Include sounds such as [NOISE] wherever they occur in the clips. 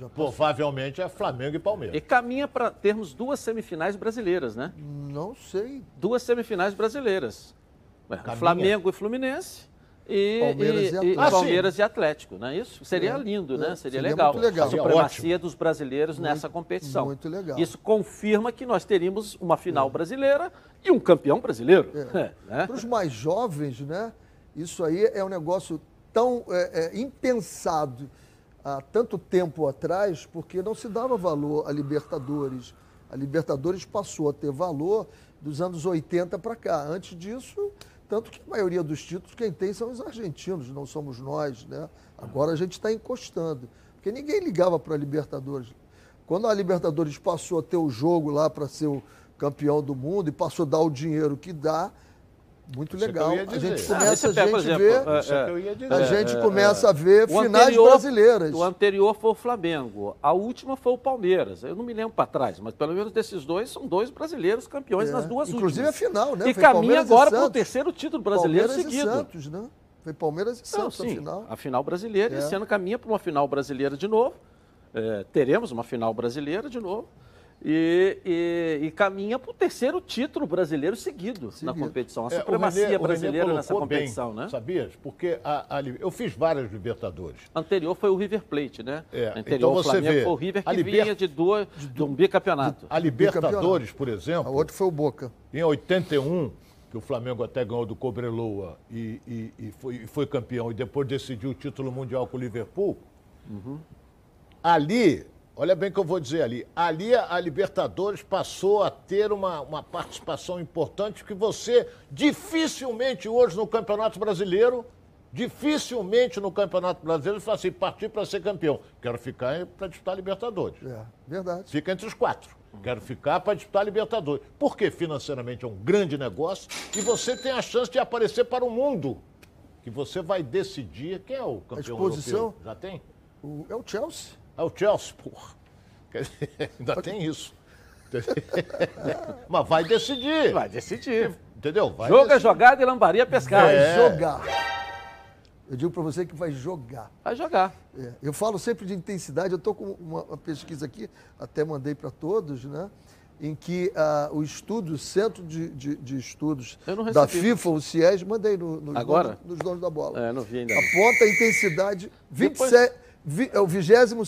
Já Provavelmente é Flamengo e Palmeiras. E caminha para termos duas semifinais brasileiras, né? Não sei. Duas semifinais brasileiras. Flamengo e Fluminense e Palmeiras e, e, e, ah, Palmeiras e Atlético, não é isso? Seria é, lindo, né? Seria, seria legal. legal. A supremacia dos brasileiros muito, nessa competição. Muito legal. Isso confirma que nós teríamos uma final é. brasileira e um campeão brasileiro. É. [LAUGHS] né? Para os mais jovens, né? Isso aí é um negócio tão é, é, impensado há tanto tempo atrás, porque não se dava valor a Libertadores. A Libertadores passou a ter valor dos anos 80 para cá. Antes disso, tanto que a maioria dos títulos quem tem são os argentinos, não somos nós, né? Agora a gente está encostando. Porque ninguém ligava para a Libertadores. Quando a Libertadores passou a ter o jogo lá para ser o campeão do mundo e passou a dar o dinheiro que dá, muito Isso legal. a gente começa ah, a gente exemplo, ver, é, a gente é, começa a ver finais anterior, brasileiras. O anterior foi o Flamengo, a última foi o Palmeiras. Eu não me lembro para trás, mas pelo menos desses dois são dois brasileiros campeões é. nas duas Inclusive últimas. Inclusive a final, né? E foi caminha agora para o terceiro título brasileiro Palmeiras seguido. E Santos, né? Foi Palmeiras e Santos não, sim, a final. A final brasileira. É. Esse ano caminha para uma final brasileira de novo. É, teremos uma final brasileira de novo e, e, e caminha para o terceiro título brasileiro seguido, seguido. na competição. A supremacia é, Renê, brasileira nessa competição, bem, né? Sabias? Porque a, a, eu fiz várias Libertadores. Anterior foi o River Plate, né? É, Anterior então você Flamengo vê, foi o River que liber... vinha de, duas, de um bicampeonato. A Libertadores, por exemplo. A outro foi o Boca. Em 81, que o Flamengo até ganhou do Cobreloa e, e, e, foi, e foi campeão, e depois decidiu o título mundial com o Liverpool. Uhum. Ali Olha bem o que eu vou dizer ali. Ali a Libertadores passou a ter uma, uma participação importante que você dificilmente hoje no Campeonato Brasileiro, dificilmente no Campeonato Brasileiro, fala assim, partir para ser campeão. Quero ficar para disputar a Libertadores. É, verdade. Fica entre os quatro. Quero ficar para disputar a Libertadores. Porque financeiramente é um grande negócio e você tem a chance de aparecer para o mundo. Que você vai decidir quem é o campeão a exposição, europeu. Já tem? O, é o Chelsea. É o Chelsea, porra. [LAUGHS] Ainda tem isso. Mas vai decidir. Vai decidir. Entendeu? Vai Joga, decidir. jogada e lambaria pescar. Vai é. jogar. Eu digo para você que vai jogar. Vai jogar. É. Eu falo sempre de intensidade. Eu estou com uma, uma, pesquisa aqui, até mandei para todos, né? Em que uh, o estudo, o Centro de, de, de Estudos da FIFA, o CIES, mandei no, no Agora? nos donos da bola. É, não vi ainda. Aponta a intensidade 27. Depois é o 26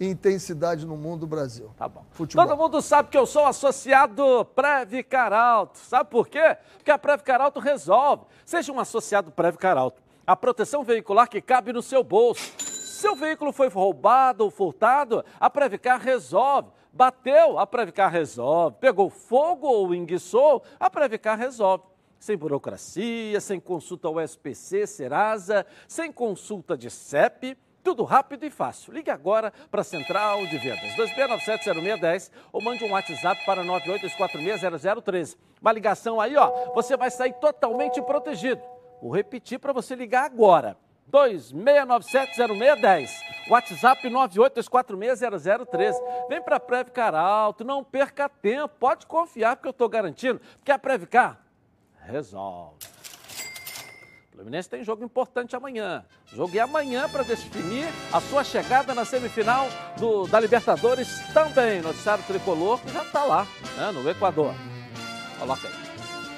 intensidade no mundo do Brasil. Tá bom. Futebol. Todo mundo sabe que eu sou associado Previcar Alto. Sabe por quê? Porque a Previcar Alto resolve. Seja um associado Previcar Alto. A proteção veicular que cabe no seu bolso. Seu veículo foi roubado ou furtado, a Previcar resolve. Bateu, a Previcar resolve. Pegou fogo ou enguiçou, a Previcar resolve sem burocracia, sem consulta ao SPC, Serasa, sem consulta de CEP, tudo rápido e fácil. Ligue agora para a Central de Vendas, 2697-0610 ou mande um WhatsApp para 982460013. Uma ligação aí, ó, você vai sair totalmente protegido. Vou repetir para você ligar agora. 2697-0610. WhatsApp 982460013. Vem para a Previcar Alto, não perca tempo. Pode confiar porque eu estou garantindo, porque a Previcar resolve. Fluminense tem jogo importante amanhã. Jogo é amanhã para definir a sua chegada na semifinal do, da Libertadores também. Noticiário Tricolor que já está lá, né, no Equador. Coloca aí.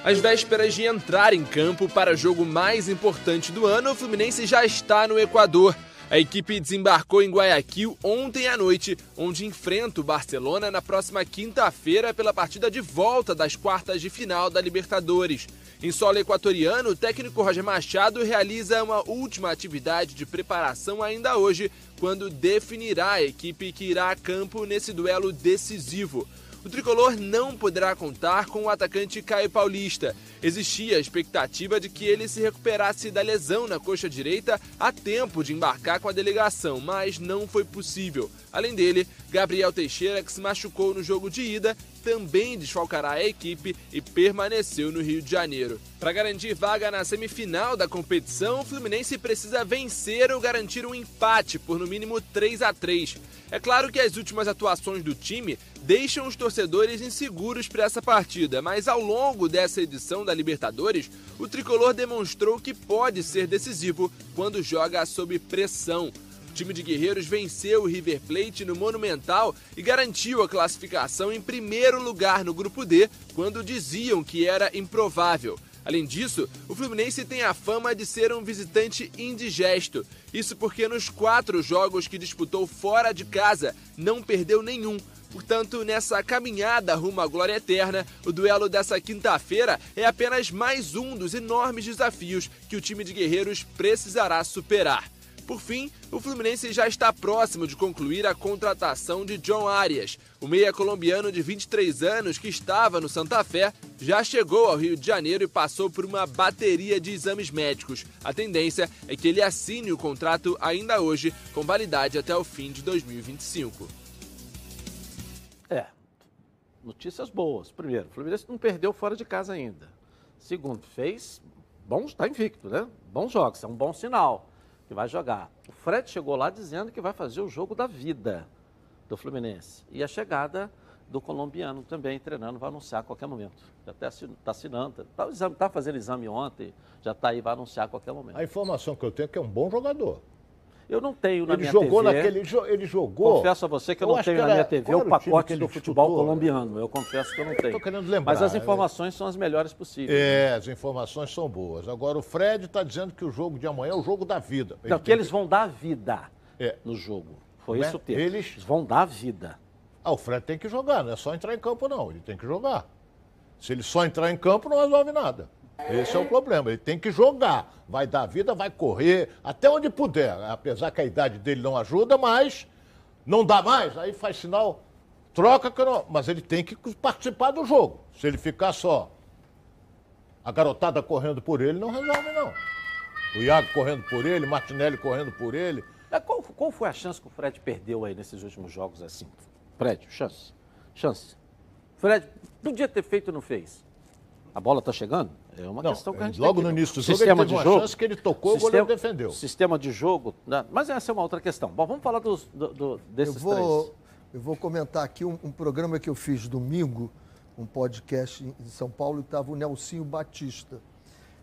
Às vésperas de entrar em campo para o jogo mais importante do ano, o Fluminense já está no Equador. A equipe desembarcou em Guayaquil ontem à noite, onde enfrenta o Barcelona na próxima quinta-feira pela partida de volta das quartas de final da Libertadores. Em solo equatoriano, o técnico Roger Machado realiza uma última atividade de preparação ainda hoje, quando definirá a equipe que irá a campo nesse duelo decisivo o tricolor não poderá contar com o atacante Caio Paulista. Existia a expectativa de que ele se recuperasse da lesão na coxa direita a tempo de embarcar com a delegação, mas não foi possível. Além dele, Gabriel Teixeira, que se machucou no jogo de ida, também desfalcará a equipe e permaneceu no Rio de Janeiro. Para garantir vaga na semifinal da competição, o Fluminense precisa vencer ou garantir um empate por no mínimo 3 a 3. É claro que as últimas atuações do time deixam os torcedores inseguros para essa partida, mas ao longo dessa edição da Libertadores, o tricolor demonstrou que pode ser decisivo quando joga sob pressão. Time de Guerreiros venceu o River Plate no Monumental e garantiu a classificação em primeiro lugar no grupo D, quando diziam que era improvável. Além disso, o Fluminense tem a fama de ser um visitante indigesto. Isso porque nos quatro jogos que disputou fora de casa, não perdeu nenhum. Portanto, nessa caminhada rumo à glória eterna, o duelo dessa quinta-feira é apenas mais um dos enormes desafios que o time de guerreiros precisará superar. Por fim, o Fluminense já está próximo de concluir a contratação de John Arias. O meia colombiano de 23 anos que estava no Santa Fé já chegou ao Rio de Janeiro e passou por uma bateria de exames médicos. A tendência é que ele assine o contrato ainda hoje, com validade até o fim de 2025. É, notícias boas. Primeiro, o Fluminense não perdeu fora de casa ainda. Segundo, fez bons, está invicto, né? Bons jogos, é um bom sinal que vai jogar. O Fred chegou lá dizendo que vai fazer o jogo da vida do Fluminense. E a chegada do colombiano também treinando, vai anunciar a qualquer momento. Já até está assinando, está tá fazendo exame ontem, já está aí, vai anunciar a qualquer momento. A informação que eu tenho é que é um bom jogador. Eu não tenho na ele minha jogou TV. Naquele, ele jogou. Confesso a você que eu, eu não tenho na minha TV o pacote do futebol disputou? colombiano. Eu confesso que eu não tenho. Estou querendo lembrar. Mas as informações é... são as melhores possíveis. É, as informações são boas. Agora, o Fred está dizendo que o jogo de amanhã é o jogo da vida. Ele não, que eles que... vão dar vida é. no jogo. Foi né? isso o termo. Eles... eles vão dar vida. Ah, o Fred tem que jogar, não é só entrar em campo, não. Ele tem que jogar. Se ele só entrar em campo, não resolve nada. Esse é o problema. Ele tem que jogar. Vai dar vida, vai correr, até onde puder. Apesar que a idade dele não ajuda, mas não dá mais. Aí faz sinal, troca, mas ele tem que participar do jogo. Se ele ficar só a garotada correndo por ele, não resolve, não. O Iago correndo por ele, Martinelli correndo por ele. Qual, qual foi a chance que o Fred perdeu aí nesses últimos jogos assim? Fred, chance. Chance. Fred podia ter feito não fez. A bola está chegando? É uma não, questão que a gente Logo no início do jogo, sistema ele teve de jogo, chance que ele tocou, sistema, o goleiro defendeu. Sistema de jogo, né? mas essa é uma outra questão. Bom, vamos falar dos, do, do, desses eu vou, três. Eu vou comentar aqui um, um, programa que eu fiz domingo, um podcast em São Paulo, e estava o Nelsinho Batista.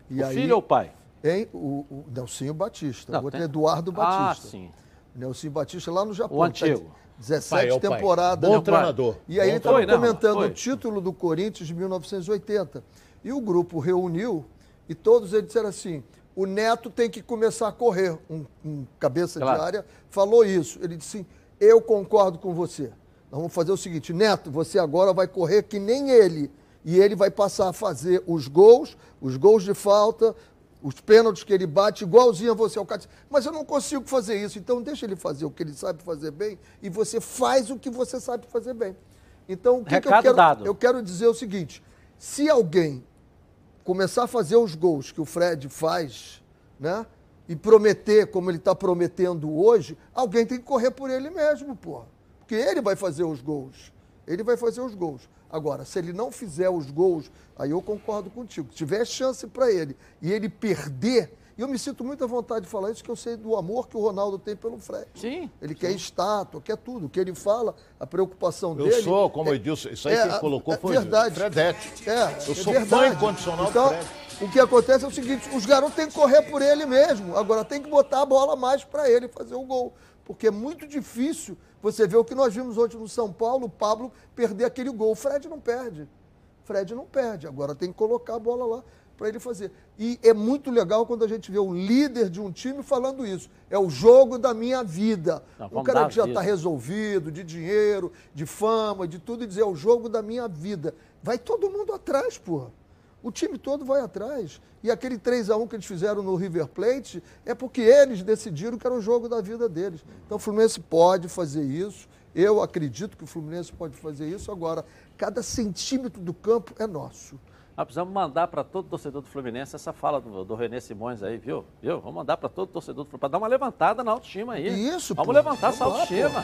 E o aí, filho ou pai? Hein? O, o Nelsinho Batista, não, o outro tem... é Eduardo Batista. Ah, sim. O Nelsinho Batista lá no Japão. O antigo. Tá 17 temporadas. Bom treinador. E aí ele estava comentando o título do Corinthians de 1980. E o grupo reuniu e todos eles disseram assim: o Neto tem que começar a correr. Um, um cabeça claro. de área falou isso. Ele disse assim: eu concordo com você. Nós vamos fazer o seguinte: Neto, você agora vai correr que nem ele. E ele vai passar a fazer os gols, os gols de falta, os pênaltis que ele bate, igualzinho a você, ao Cássio. Mas eu não consigo fazer isso, então deixa ele fazer o que ele sabe fazer bem e você faz o que você sabe fazer bem. Então, o que, que eu quero? Dado. Eu quero dizer o seguinte: se alguém começar a fazer os gols que o Fred faz, né? E prometer como ele está prometendo hoje, alguém tem que correr por ele mesmo, pô. Porque ele vai fazer os gols. Ele vai fazer os gols. Agora, se ele não fizer os gols, aí eu concordo contigo. Se tiver chance para ele e ele perder, e eu me sinto muito à vontade de falar isso, que eu sei do amor que o Ronaldo tem pelo Fred. Sim. Ele sim. quer estátua, quer tudo. O que ele fala, a preocupação eu dele. Eu sou, como é, eu disse, isso aí é, que colocou é foi verdade. Fredete. É, eu é sou verdade. fã incondicional então, do Fred. O que acontece é o seguinte: os garotos têm que correr por ele mesmo. Agora tem que botar a bola mais para ele fazer o gol. Porque é muito difícil você ver o que nós vimos hoje no São Paulo, o Pablo perder aquele gol. O Fred não perde. Fred não perde. Agora tem que colocar a bola lá para ele fazer. E é muito legal quando a gente vê o líder de um time falando isso. É o jogo da minha vida. Não, um cara que já está resolvido, de dinheiro, de fama, de tudo, e dizer é o jogo da minha vida. Vai todo mundo atrás, porra. O time todo vai atrás. E aquele 3 a 1 que eles fizeram no River Plate é porque eles decidiram que era o jogo da vida deles. Então o Fluminense pode fazer isso. Eu acredito que o Fluminense pode fazer isso. Agora, cada centímetro do campo é nosso. Nós precisamos mandar para todo torcedor do Fluminense essa fala do, do René Simões aí, viu? viu? Vamos mandar para todo torcedor do Fluminense, para dar uma levantada na autoestima aí. Isso, Vamos pô. levantar Vamos essa autoestima.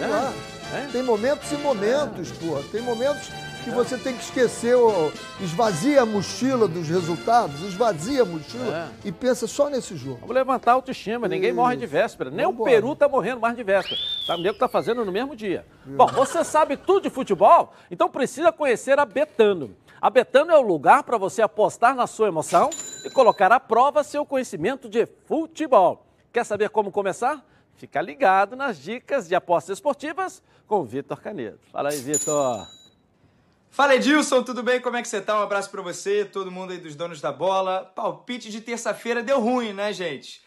É. É. Tem momentos e momentos, é. pô. Tem momentos que você tem que esquecer, o, esvazia a mochila dos resultados, esvazia a mochila é. e pensa só nesse jogo. Vamos levantar a autoestima, ninguém Isso. morre de véspera. Nem o Peru está morrendo mais de véspera. Tá, o nego está fazendo no mesmo dia. Bom, você sabe tudo de futebol? Então precisa conhecer a Betano. A Betano é o lugar para você apostar na sua emoção e colocar à prova seu conhecimento de futebol. Quer saber como começar? Fica ligado nas dicas de apostas esportivas com o Vitor Canedo. Fala aí, Vitor. Fala Edilson, tudo bem? Como é que você tá? Um abraço para você, todo mundo aí dos donos da bola. Palpite de terça-feira deu ruim, né, gente?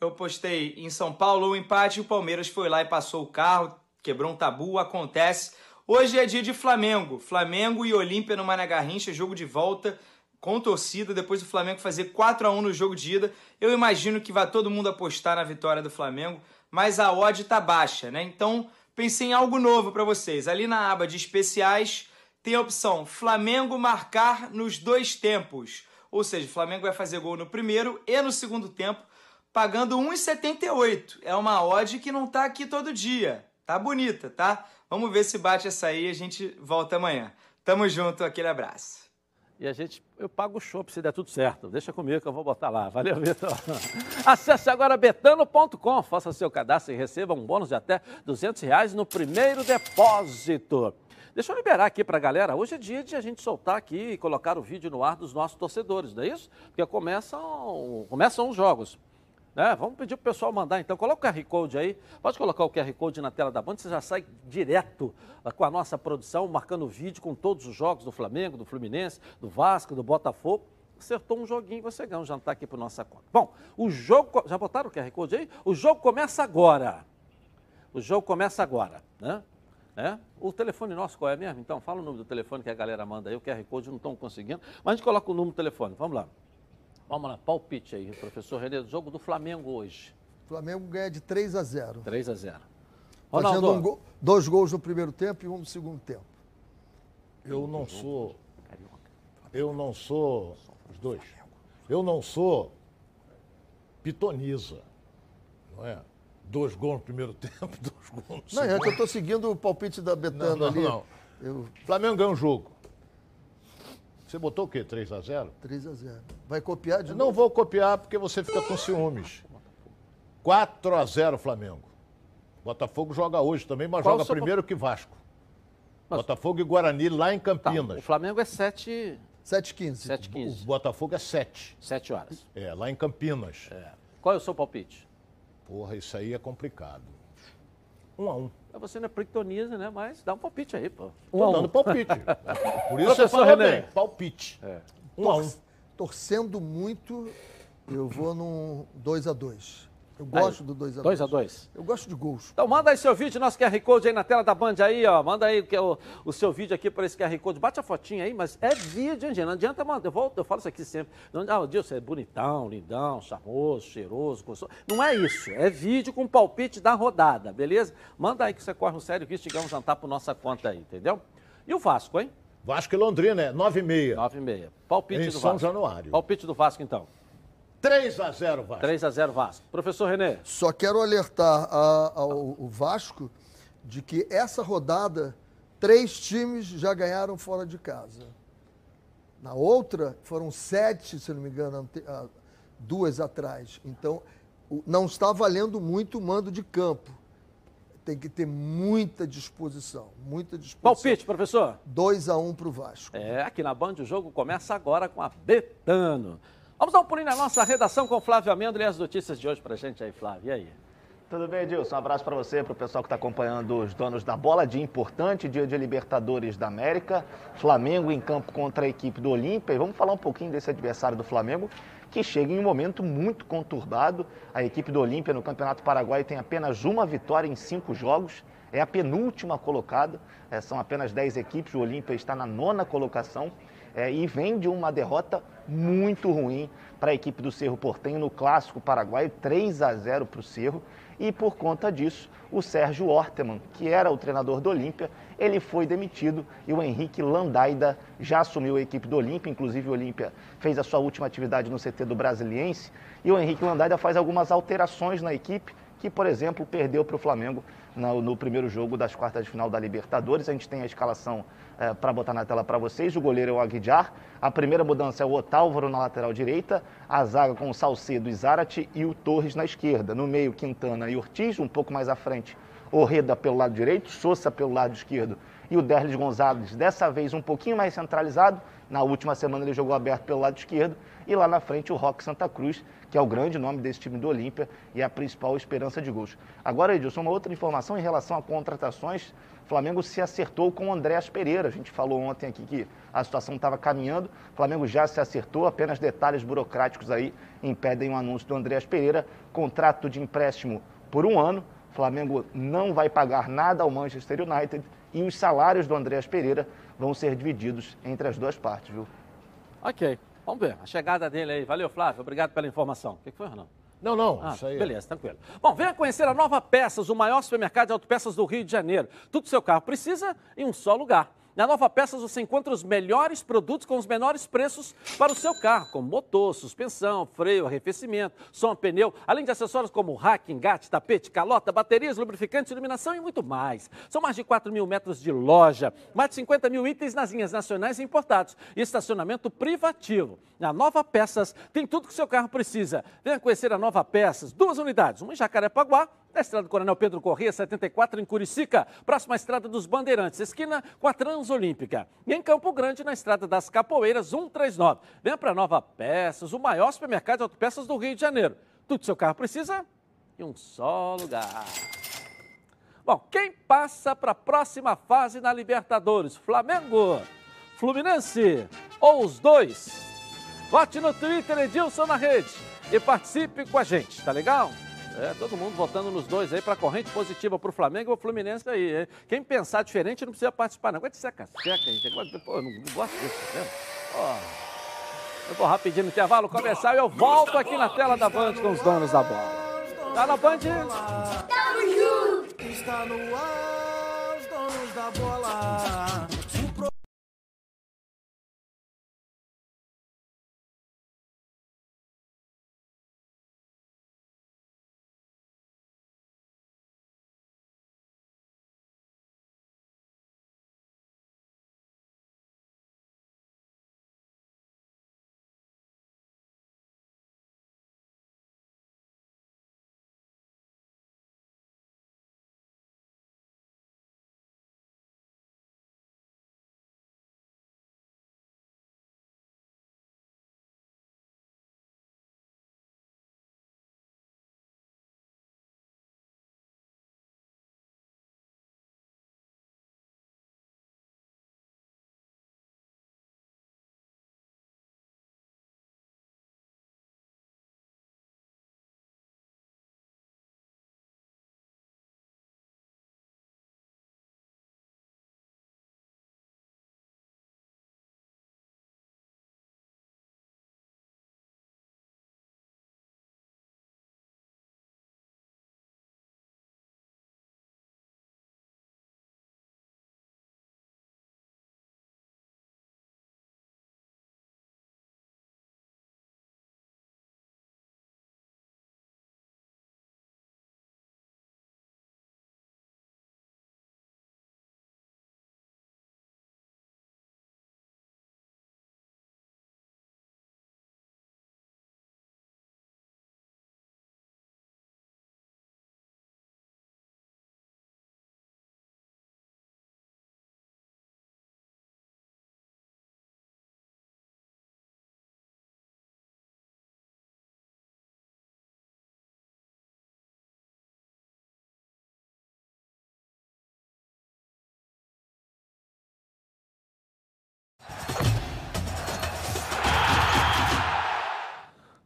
Eu postei em São Paulo o empate e o Palmeiras foi lá e passou o carro, quebrou um tabu, acontece. Hoje é dia de Flamengo. Flamengo e Olímpia no Mané Garrincha, jogo de volta com torcida, depois do Flamengo fazer 4 a 1 no jogo de ida. Eu imagino que vai todo mundo apostar na vitória do Flamengo, mas a odd tá baixa, né? Então, pensei em algo novo para vocês. Ali na aba de especiais, tem a opção Flamengo marcar nos dois tempos. Ou seja, o Flamengo vai fazer gol no primeiro e no segundo tempo, pagando 1,78. É uma odd que não tá aqui todo dia. Tá bonita, tá? Vamos ver se bate essa aí e a gente volta amanhã. Tamo junto, aquele abraço. E a gente, eu pago o show se der tudo certo. Deixa comigo que eu vou botar lá. Valeu, Vitor. [LAUGHS] Acesse agora betano.com, faça seu cadastro e receba um bônus de até 200 reais no primeiro depósito. Deixa eu liberar aqui para a galera. Hoje é dia de a gente soltar aqui e colocar o vídeo no ar dos nossos torcedores, não é isso? Porque começam, começam os jogos. Né? Vamos pedir para o pessoal mandar então. Coloca o QR Code aí. Pode colocar o QR Code na tela da banda, você já sai direto ah, com a nossa produção, marcando vídeo com todos os jogos do Flamengo, do Fluminense, do Vasco, do Botafogo. Acertou um joguinho, você ganha um jantar aqui para nossa conta. Bom, o jogo. Já botaram o QR Code aí? O jogo começa agora. O jogo começa agora, né? É? O telefone nosso qual é mesmo? Então, fala o número do telefone que a galera manda aí, o QR Code não estão conseguindo, mas a gente coloca o número do telefone. Vamos lá. Vamos lá, palpite aí, professor Renê, do jogo do Flamengo hoje. O Flamengo ganha de 3 a 0. 3 a 0. Ronaldo. Fazendo um gol, dois gols no primeiro tempo e um no segundo tempo. Eu não sou. Eu não sou. Os dois. Eu não sou pitoniza. Não é? Dois gols no primeiro [LAUGHS] tempo, dois gols no segundo. Não, é que eu estou seguindo o palpite da Betano não, não, ali. Não, eu... Flamengo ganha um jogo. Você botou o quê? 3 x 0 3 x 0 Vai copiar de eu novo? Não vou copiar porque você fica com ciúmes. 4 x 0 Flamengo. Botafogo joga hoje também, mas Qual joga primeiro que Vasco. Mas... Botafogo e Guarani lá em Campinas. Tá, o Flamengo é 7 7h15. 7h15. O Botafogo é 7. 7 horas. É, lá em Campinas. É. Qual é o seu palpite? Porra, isso aí é complicado. Um a um. Você não é pritoniza, né? Mas dá um palpite aí, pô. Um Tô dando palpite. [LAUGHS] Por isso você fala René. bem, palpite. É. Um Tor a um. Torcendo muito, eu vou num 2 a 2 eu gosto aí, do 2x2. 2x2. Eu gosto de gols. Então manda aí seu vídeo, nosso QR Code aí na tela da Band aí, ó. Manda aí o, o seu vídeo aqui para esse QR Code. Bate a fotinha aí, mas é vídeo, hein, gente? Não adianta, mano. Eu, volto, eu falo isso aqui sempre. Não, ah, o Deus é bonitão, lindão, charmoso, cheiroso, gostoso. Não é isso. É vídeo com palpite da rodada, beleza? Manda aí que você corre um sério risco de ganhar um jantar por nossa conta aí, entendeu? E o Vasco, hein? Vasco e Londrina, é 9 h 30 9 h 30 Palpite em do São Vasco. Januário. Palpite do Vasco, então. 3 a 0 Vasco. 3 a 0 Vasco. Professor Renê. Só quero alertar a, ao, Vasco de que essa rodada, três times já ganharam fora de casa. Na outra, foram sete, se não me engano, duas atrás. Então, não está valendo muito o mando de campo. Tem que ter muita disposição, muita disposição. Palpite, professor. 2 a 1 um para o Vasco. É, aqui na Band o jogo começa agora com a Betano. Vamos dar um pulinho na nossa redação com Flávio Amendo e as notícias de hoje pra gente aí, Flávio. E aí? Tudo bem, Edilson? Um abraço para você, para o pessoal que está acompanhando os donos da bola. Dia importante, dia de Libertadores da América. Flamengo em campo contra a equipe do Olímpia. E vamos falar um pouquinho desse adversário do Flamengo, que chega em um momento muito conturbado. A equipe do Olímpia no Campeonato Paraguai tem apenas uma vitória em cinco jogos. É a penúltima colocada. É, são apenas dez equipes. O Olímpia está na nona colocação é, e vem de uma derrota muito ruim para a equipe do Cerro Portenho no Clássico Paraguaio, 3 a 0 para o Cerro. E por conta disso, o Sérgio Orteman, que era o treinador do Olímpia, ele foi demitido e o Henrique Landaida já assumiu a equipe do Olímpia. Inclusive, o Olímpia fez a sua última atividade no CT do Brasiliense. E o Henrique Landaida faz algumas alterações na equipe, que, por exemplo, perdeu para o Flamengo no, no, primeiro jogo das quartas de final da Libertadores. A gente tem a escalação é, para botar na tela para vocês. O goleiro é o Aguijar. A primeira mudança é o Otálvaro na lateral direita. A zaga com o Salcedo e Zarate e o Torres na esquerda. No meio, Quintana e Ortiz. Um pouco mais à frente, Orreda pelo lado direito, Sousa pelo lado esquerdo e o Derlis Gonzalez, dessa vez um pouquinho mais centralizado, Na última semana ele jogou aberto pelo lado esquerdo e lá na frente o Roque Santa Cruz, que é o grande nome desse time do Olímpia e a principal esperança de gols. Agora, Edilson, uma outra informação em relação a contratações. Flamengo se acertou com o Andréas Pereira. A gente falou ontem aqui que a situação estava caminhando. Flamengo já se acertou, apenas detalhes burocráticos aí impedem o anúncio do Andréas Pereira. Contrato de empréstimo por um ano. Flamengo não vai pagar nada ao Manchester United e os salários do Andréas Pereira vão ser divididos entre as duas partes, viu? Ok. Vamos ver a chegada dele aí. Valeu, Flávio. Obrigado pela informação. O que foi, Renan? Não, não, ah, isso aí. É- beleza, tranquilo. Bom, venha conhecer a Nova Peças, o maior supermercado de autopeças do Rio de Janeiro. Tudo que seu carro precisa em um só lugar. Na Nova Peças você encontra os melhores produtos com os menores preços para o seu carro, como motor, suspensão, freio, arrefecimento, som, pneu, além de acessórios como rack, engate, tapete, calota, baterias, lubrificantes, iluminação e muito mais. São mais de 4 mil metros de loja, mais de 50 mil itens nas linhas nacionais e importados e estacionamento privativo. Na Nova Peças tem tudo que o seu carro precisa. Venha conhecer a Nova Peças, duas unidades, uma em Jacarepaguá na estrada do Coronel Pedro Corrêa, 74, em Curicica, próxima estrada dos Bandeirantes, esquina com a Transolímpica. E em Campo Grande, na estrada das Capoeiras, 139. Venha para Nova Peças, o maior supermercado de autopeças do Rio de Janeiro. Tudo que seu carro precisa em um só lugar. Bom, quem passa para a próxima fase na Libertadores? Flamengo, Fluminense ou os dois? Vote no Twitter Edilson na rede e participe com a gente, tá legal? É, todo mundo votando nos dois aí para corrente positiva para o Flamengo e o Fluminense aí. Hein? Quem pensar diferente não precisa participar, não. Aguenta seca, seca, gente. Pô, eu não, não gosto disso, tá vendo? Ó, eu vou rapidinho no intervalo começar e eu volto aqui na tela da Band com os donos da bola. Tá na Band? Está no ar, os donos da bola.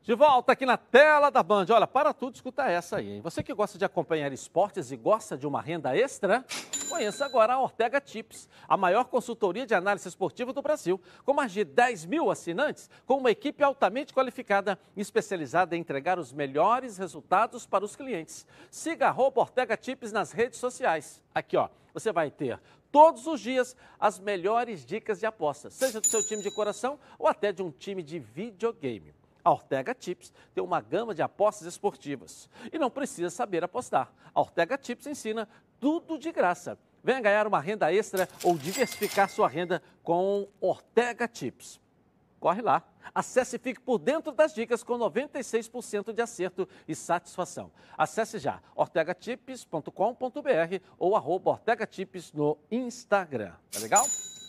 De volta aqui na tela da Band. Olha, para tudo, escuta essa aí, hein? Você que gosta de acompanhar esportes e gosta de uma renda extra, conheça agora a Ortega Tips, a maior consultoria de análise esportiva do Brasil, com mais de 10 mil assinantes, com uma equipe altamente qualificada e especializada em entregar os melhores resultados para os clientes. Siga a Ortega Tips nas redes sociais. Aqui, ó, você vai ter todos os dias as melhores dicas de apostas, seja do seu time de coração ou até de um time de videogame. A Ortega Tips tem uma gama de apostas esportivas e não precisa saber apostar. A Ortega Tips ensina tudo de graça. Venha ganhar uma renda extra ou diversificar sua renda com Ortega Tips. Corre lá. Acesse e fique por dentro das dicas com 96% de acerto e satisfação. Acesse já ortegatips.com.br ou arroba ortegatips no Instagram. Tá legal?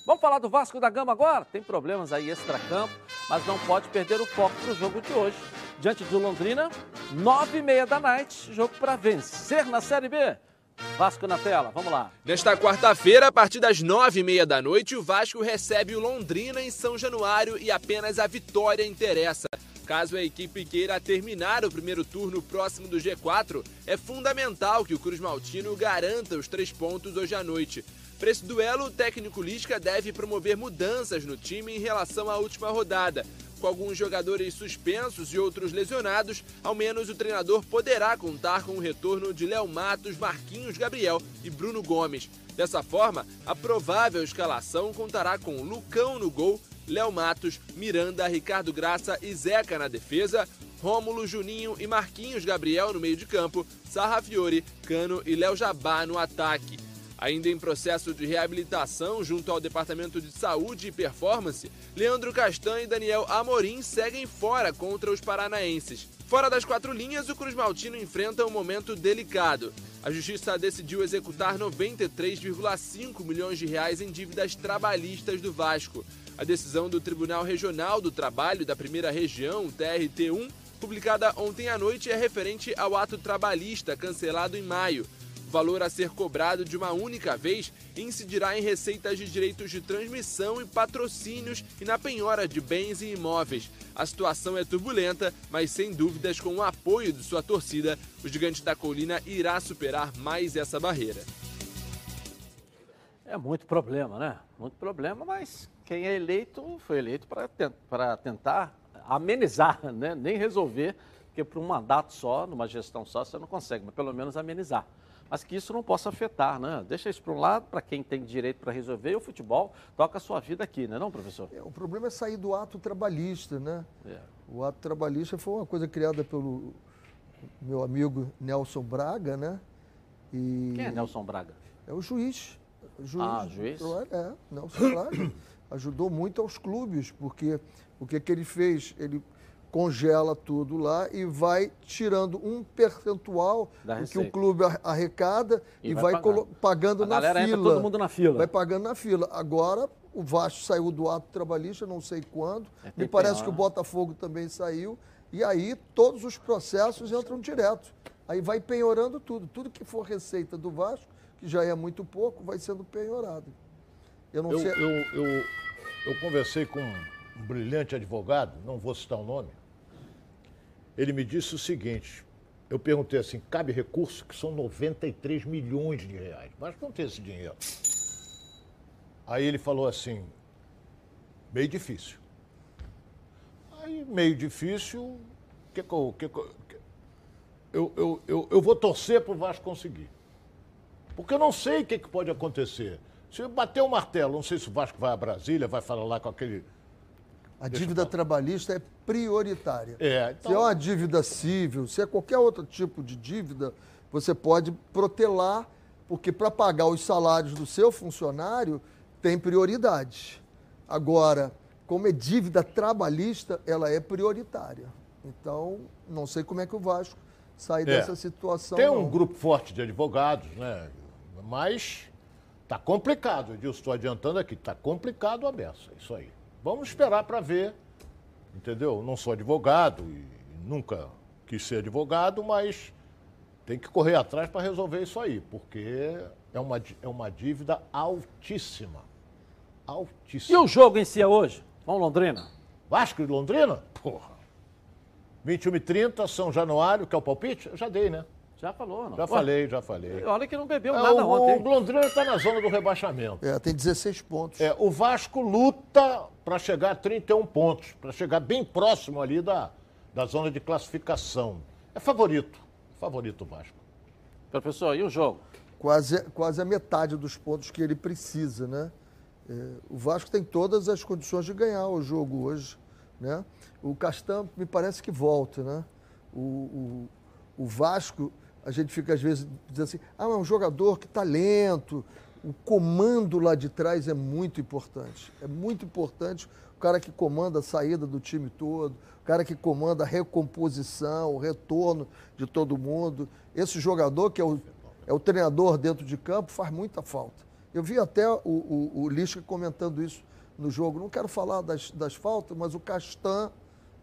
Vamos falar do Vasco da Gama agora? Tem problemas aí extra-campo, mas não pode perder o foco para o jogo de hoje. Diante de Londrina, nove e meia da noite, jogo para vencer na Série B. Vasco na tela, vamos lá. Nesta quarta-feira, a partir das nove e meia da noite, o Vasco recebe o Londrina em São Januário e apenas a vitória interessa. Caso a equipe queira terminar o primeiro turno próximo do G4, é fundamental que o Cruz Maltino garanta os três pontos hoje à noite. Para esse duelo, o técnico Lisca deve promover mudanças no time em relação à última rodada. Com alguns jogadores suspensos e outros lesionados, ao menos o treinador poderá contar com o retorno de Léo Matos, Marquinhos Gabriel e Bruno Gomes. Dessa forma, a provável escalação contará com Lucão no gol, Léo Matos, Miranda, Ricardo Graça e Zeca na defesa, Rômulo, Juninho e Marquinhos Gabriel no meio de campo, Sarra Fiore, Cano e Léo Jabá no ataque. Ainda em processo de reabilitação junto ao Departamento de Saúde e Performance, Leandro Castan e Daniel Amorim seguem fora contra os paranaenses. Fora das quatro linhas, o Cruz Maltino enfrenta um momento delicado. A Justiça decidiu executar 93,5 milhões de reais em dívidas trabalhistas do Vasco. A decisão do Tribunal Regional do Trabalho da Primeira Região, TRT1, publicada ontem à noite, é referente ao ato trabalhista cancelado em maio. O valor a ser cobrado de uma única vez incidirá em receitas de direitos de transmissão e patrocínios e na penhora de bens e imóveis. A situação é turbulenta, mas sem dúvidas, com o apoio de sua torcida, o Gigante da Colina irá superar mais essa barreira. É muito problema, né? Muito problema, mas quem é eleito foi eleito para tentar amenizar, né? nem resolver, porque para um mandato só, numa gestão só, você não consegue, mas pelo menos amenizar. Mas que isso não possa afetar, né? Deixa isso para um lado, para quem tem direito para resolver, e o futebol toca a sua vida aqui, né, não, professor? É, o problema é sair do ato trabalhista, né? É. O ato trabalhista foi uma coisa criada pelo meu amigo Nelson Braga, né? E... Quem é Nelson Braga? É o juiz juiz, ah, juiz? É, Nelson Braga. ajudou muito aos clubes, porque o que, que ele fez? Ele congela tudo lá e vai tirando um percentual do que o clube arrecada e, e vai, vai pagando, pagando na fila. Entra todo mundo na fila. Vai pagando na fila. Agora o Vasco saiu do ato trabalhista, não sei quando. É Me parece que o Botafogo também saiu. E aí todos os processos entram direto. Aí vai penhorando tudo. Tudo que for receita do Vasco que já é muito pouco, vai sendo penhorado. Eu não eu, sei. Eu, eu, eu conversei com um brilhante advogado, não vou citar o nome. Ele me disse o seguinte: eu perguntei assim, cabe recurso que são 93 milhões de reais, mas não tem esse dinheiro. Aí ele falou assim, meio difícil. Aí, meio difícil, que, que, que, eu, eu, eu, eu vou torcer para o Vasco conseguir. Porque eu não sei o que, que pode acontecer. Se bater o martelo, não sei se o Vasco vai a Brasília, vai falar lá com aquele. A dívida trabalhista é prioritária. É, então... Se é uma dívida civil, se é qualquer outro tipo de dívida, você pode protelar, porque para pagar os salários do seu funcionário tem prioridade. Agora, como é dívida trabalhista, ela é prioritária. Então, não sei como é que o Vasco sai é. dessa situação. Tem um não. grupo forte de advogados, né? Mas está complicado, eu estou adiantando aqui, está complicado a beça, isso aí. Vamos esperar para ver, entendeu? Não sou advogado e nunca quis ser advogado, mas tem que correr atrás para resolver isso aí, porque é uma, é uma dívida altíssima. Altíssima. E o jogo em si é hoje? Vamos Londrina? Vasco de Londrina? Porra. 21 e 30, São Januário, que é o palpite? Eu já dei, né? Já falou, não? Já Ué, falei, já falei. Olha que não bebeu é, nada o, ontem. O Londrina está na zona do rebaixamento. É, tem 16 pontos. É, o Vasco luta para chegar a 31 pontos, para chegar bem próximo ali da, da zona de classificação. É favorito, favorito o Vasco. Professor, e o jogo? Quase, quase a metade dos pontos que ele precisa, né? É, o Vasco tem todas as condições de ganhar o jogo hoje, né? O Castan me parece que volta, né? o, o, o Vasco a gente fica às vezes dizendo assim, ah, é um jogador que está lento. O comando lá de trás é muito importante. É muito importante o cara que comanda a saída do time todo, o cara que comanda a recomposição, o retorno de todo mundo. Esse jogador, que é o, é o treinador dentro de campo, faz muita falta. Eu vi até o, o, o Lisca comentando isso no jogo. Não quero falar das, das faltas, mas o Castan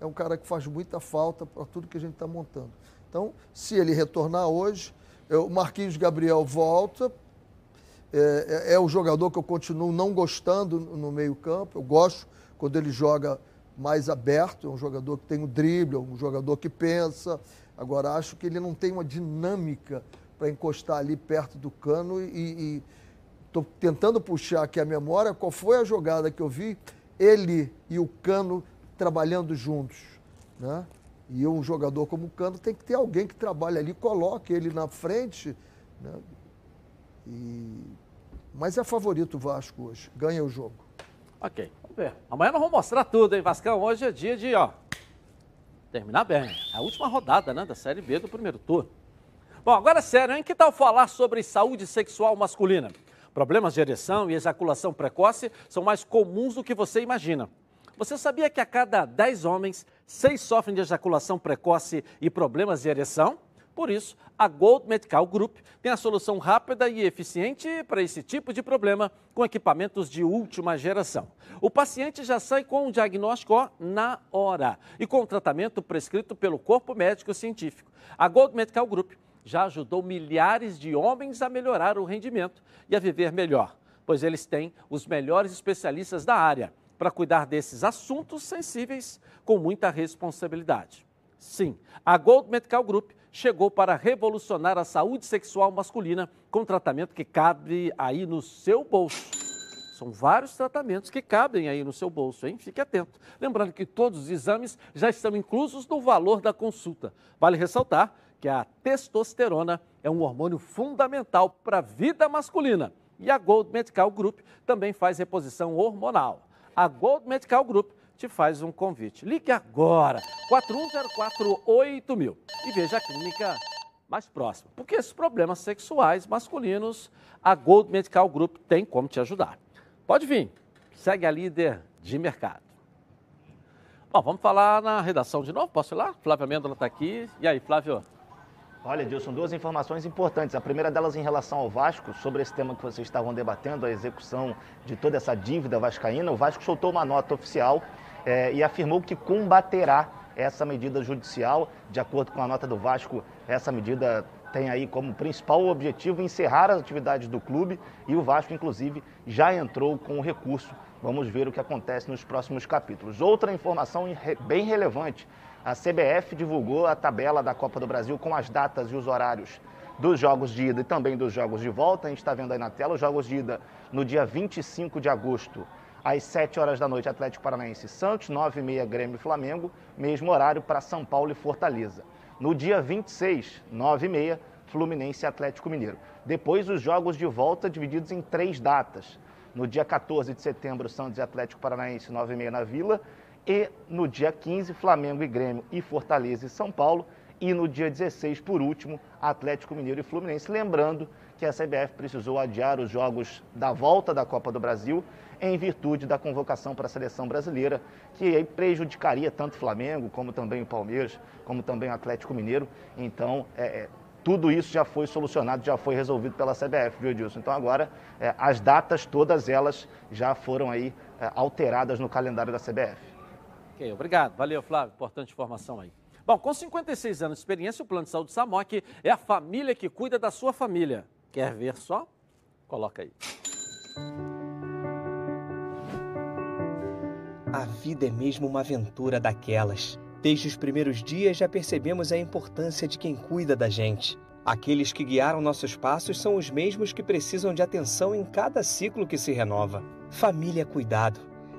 é um cara que faz muita falta para tudo que a gente está montando. Então, se ele retornar hoje, o Marquinhos Gabriel volta. É, é, é, o jogador que eu continuo não gostando no meio-campo. Eu gosto quando ele joga mais aberto, é um jogador que tem o drible, é um jogador que pensa. Agora, acho que ele não tem uma dinâmica para encostar ali perto do cano e estou tentando puxar aqui a memória qual foi a jogada que eu vi ele e o cano trabalhando juntos. Né? E um jogador como o Cano tem que ter alguém que trabalhe ali, coloque ele na frente. Né? E... Mas é favorito o Vasco hoje, ganha o jogo. Ok, vamos ver. Amanhã nós vamos mostrar tudo, hein, Vascão? Hoje é dia de, ó, terminar bem. É a última rodada, né, da Série B do primeiro turno. Bom, agora é sério, hein? Que tal falar sobre saúde sexual masculina? Problemas de ereção e ejaculação precoce são mais comuns do que você imagina. Você sabia que a cada 10 homens, 6 sofrem de ejaculação precoce e problemas de ereção? Por isso, a Gold Medical Group tem a solução rápida e eficiente para esse tipo de problema com equipamentos de última geração. O paciente já sai com o diagnóstico na hora e com o tratamento prescrito pelo corpo médico científico. A Gold Medical Group já ajudou milhares de homens a melhorar o rendimento e a viver melhor, pois eles têm os melhores especialistas da área para cuidar desses assuntos sensíveis com muita responsabilidade. Sim, a Gold Medical Group chegou para revolucionar a saúde sexual masculina com tratamento que cabe aí no seu bolso. São vários tratamentos que cabem aí no seu bolso, hein? Fique atento. Lembrando que todos os exames já estão inclusos no valor da consulta. Vale ressaltar que a testosterona é um hormônio fundamental para a vida masculina. E a Gold Medical Group também faz reposição hormonal a Gold Medical Group te faz um convite. Ligue agora, 41048000 e veja a clínica mais próxima. Porque esses problemas sexuais masculinos, a Gold Medical Group tem como te ajudar. Pode vir, segue a líder de mercado. Bom, vamos falar na redação de novo? Posso ir lá? Flávio Mendola está aqui. E aí, Flávio? Olha, Dilson, duas informações importantes. A primeira delas em relação ao Vasco, sobre esse tema que vocês estavam debatendo, a execução de toda essa dívida vascaína. O Vasco soltou uma nota oficial é, e afirmou que combaterá essa medida judicial. De acordo com a nota do Vasco, essa medida tem aí como principal objetivo encerrar as atividades do clube e o Vasco, inclusive, já entrou com o recurso. Vamos ver o que acontece nos próximos capítulos. Outra informação bem relevante a CBF divulgou a tabela da Copa do Brasil com as datas e os horários dos jogos de ida e também dos jogos de volta. A gente está vendo aí na tela os jogos de ida no dia 25 de agosto, às 7 horas da noite, Atlético Paranaense Santos, 9 e meia Grêmio e Flamengo, mesmo horário para São Paulo e Fortaleza. No dia 26, 9 e meia, Fluminense e Atlético Mineiro. Depois, os jogos de volta divididos em três datas. No dia 14 de setembro, Santos e Atlético Paranaense, 9 e meia na Vila. E no dia 15, Flamengo e Grêmio e Fortaleza e São Paulo. E no dia 16, por último, Atlético Mineiro e Fluminense. Lembrando que a CBF precisou adiar os jogos da volta da Copa do Brasil em virtude da convocação para a seleção brasileira, que prejudicaria tanto o Flamengo, como também o Palmeiras, como também o Atlético Mineiro. Então, é, é, tudo isso já foi solucionado, já foi resolvido pela CBF, viu, Edilson? Então, agora, é, as datas, todas elas, já foram aí é, alteradas no calendário da CBF. Ok, obrigado. Valeu, Flávio. Importante informação aí. Bom, com 56 anos de experiência, o Plano de Saúde Samok é a família que cuida da sua família. Quer ver só? Coloca aí. A vida é mesmo uma aventura daquelas. Desde os primeiros dias já percebemos a importância de quem cuida da gente. Aqueles que guiaram nossos passos são os mesmos que precisam de atenção em cada ciclo que se renova. Família Cuidado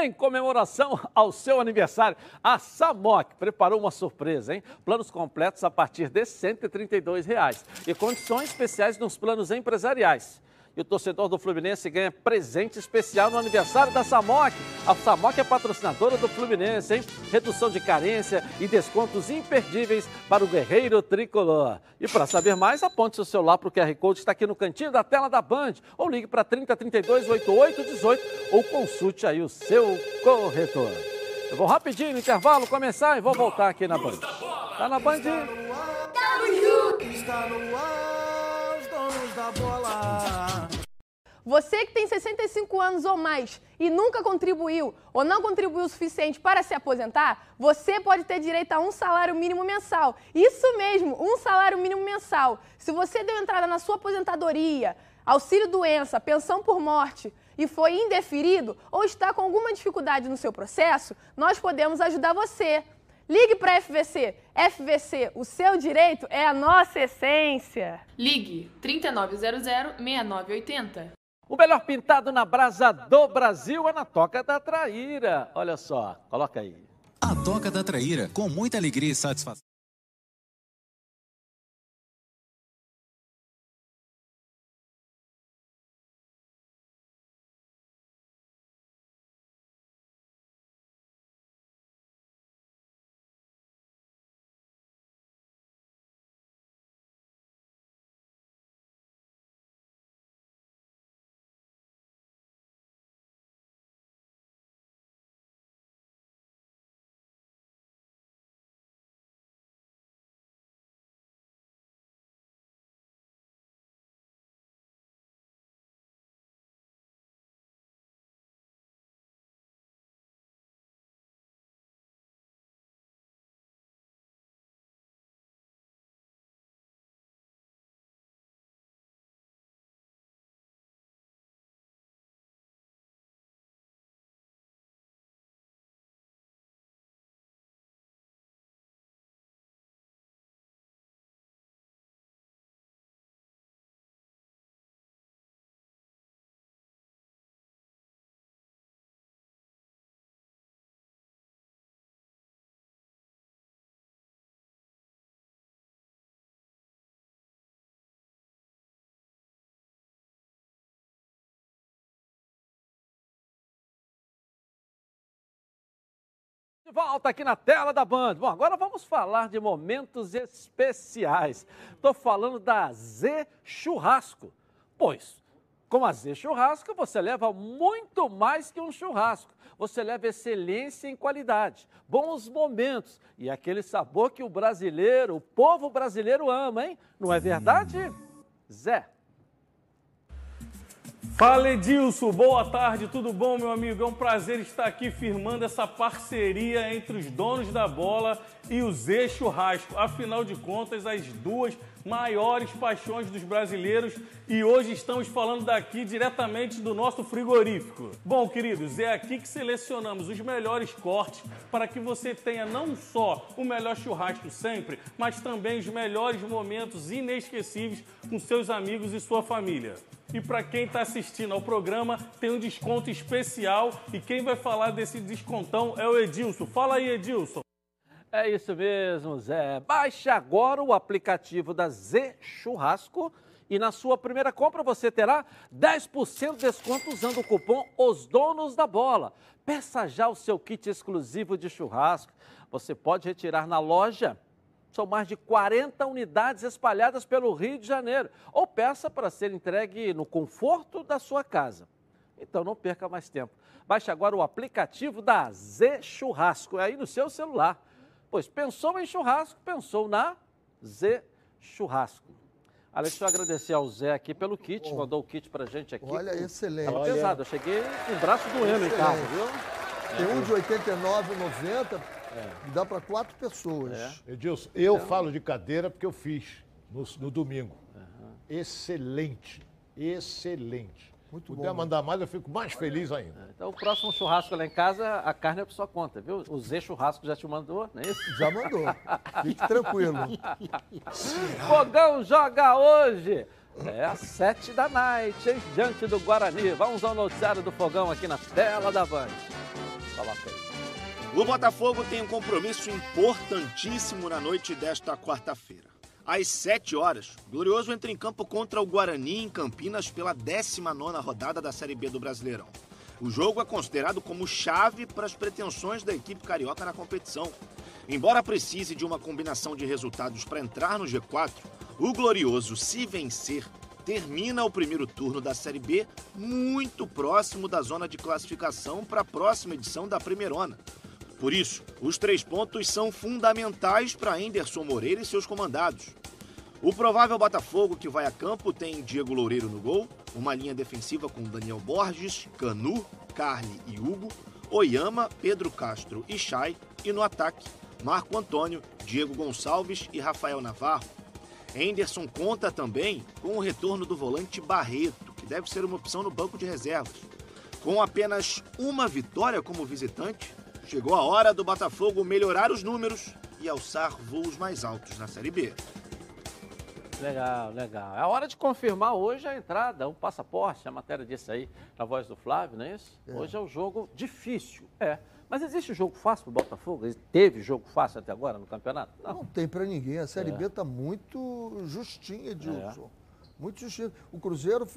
Em comemoração ao seu aniversário, a Samok preparou uma surpresa, hein? Planos completos a partir de 132 reais, e condições especiais nos planos empresariais. E o torcedor do Fluminense ganha presente especial no aniversário da Samok. A Samok é patrocinadora do Fluminense, hein? Redução de carência e descontos imperdíveis para o guerreiro tricolor. E para saber mais, aponte seu celular para o QR Code que está aqui no cantinho da tela da Band. Ou ligue para 3032 8818 ou consulte aí o seu corretor. Eu vou rapidinho no intervalo começar e vou voltar aqui na Band. Tá na Band? Está no ar, donos da bola. Você que tem 65 anos ou mais e nunca contribuiu ou não contribuiu o suficiente para se aposentar, você pode ter direito a um salário mínimo mensal. Isso mesmo, um salário mínimo mensal. Se você deu entrada na sua aposentadoria, auxílio doença, pensão por morte e foi indeferido ou está com alguma dificuldade no seu processo, nós podemos ajudar você. Ligue para a FVC. FVC, o seu direito é a nossa essência. Ligue 3900-6980. O melhor pintado na brasa do Brasil é na Toca da Traíra. Olha só, coloca aí. A Toca da Traíra, com muita alegria e satisfação. De volta aqui na tela da Band. Bom, agora vamos falar de momentos especiais. Estou falando da Z Churrasco. Pois, com a Z Churrasco, você leva muito mais que um churrasco. Você leva excelência em qualidade, bons momentos e aquele sabor que o brasileiro, o povo brasileiro ama, hein? Não é verdade, Zé? Fala Edilson, boa tarde, tudo bom meu amigo? É um prazer estar aqui firmando essa parceria entre os donos da bola e o Zé Churrasco. Afinal de contas, as duas maiores paixões dos brasileiros e hoje estamos falando daqui diretamente do nosso frigorífico. Bom, queridos, é aqui que selecionamos os melhores cortes para que você tenha não só o melhor churrasco sempre, mas também os melhores momentos inesquecíveis com seus amigos e sua família. E para quem está assistindo ao programa, tem um desconto especial e quem vai falar desse descontão é o Edilson. Fala aí, Edilson. É isso mesmo, Zé. Baixe agora o aplicativo da Z Churrasco e na sua primeira compra você terá 10% de desconto usando o cupom Os Donos da Bola. Peça já o seu kit exclusivo de churrasco. Você pode retirar na loja são mais de 40 unidades espalhadas pelo Rio de Janeiro. Ou peça para ser entregue no conforto da sua casa. Então não perca mais tempo. Baixe agora o aplicativo da Z Churrasco, é aí no seu celular. Pois pensou em churrasco, pensou na Z Churrasco. Além de eu agradecer ao Zé aqui pelo kit, Bom, mandou o kit pra gente aqui. Olha, excelente. Tava pesado, eu cheguei com o braço doendo em casa, viu? Tem um de 89,90 é. Dá para quatro pessoas. É. Edilson, eu então... falo de cadeira porque eu fiz no, no domingo. Uhum. Excelente, excelente. Muito Puder bom. mandar mais, eu fico mais feliz ainda. É, então, o próximo churrasco lá em casa, a carne é por sua conta, viu? O Zé Churrasco já te mandou, não é isso? Já mandou. Fique tranquilo. [LAUGHS] Fogão joga hoje. É às sete da noite, hein? Diante do Guarani. Vamos ao noticiário do Fogão aqui na tela da Band. O Botafogo tem um compromisso importantíssimo na noite desta quarta-feira. Às 7 horas, Glorioso entra em campo contra o Guarani em Campinas pela 19ª rodada da Série B do Brasileirão. O jogo é considerado como chave para as pretensões da equipe carioca na competição. Embora precise de uma combinação de resultados para entrar no G4, o Glorioso, se vencer, termina o primeiro turno da Série B muito próximo da zona de classificação para a próxima edição da Primeirona. Por isso, os três pontos são fundamentais para Anderson Moreira e seus comandados. O provável Botafogo que vai a campo tem Diego Loureiro no gol, uma linha defensiva com Daniel Borges, Canu, Carly e Hugo, Oyama, Pedro Castro e Chay, e no ataque, Marco Antônio, Diego Gonçalves e Rafael Navarro. Henderson conta também com o retorno do volante Barreto, que deve ser uma opção no banco de reservas. Com apenas uma vitória como visitante, chegou a hora do Botafogo melhorar os números e alçar voos mais altos na Série B. Legal, legal. É hora de confirmar hoje a entrada, o passaporte, a matéria disso aí, na voz do Flávio, não é isso? É. Hoje é o jogo difícil. É. Mas existe jogo fácil para o Botafogo? Teve jogo fácil até agora no campeonato? Não, Não tem para ninguém. A Série é. B está muito justinha, Dilson. É. Muito justinha. O Cruzeiro,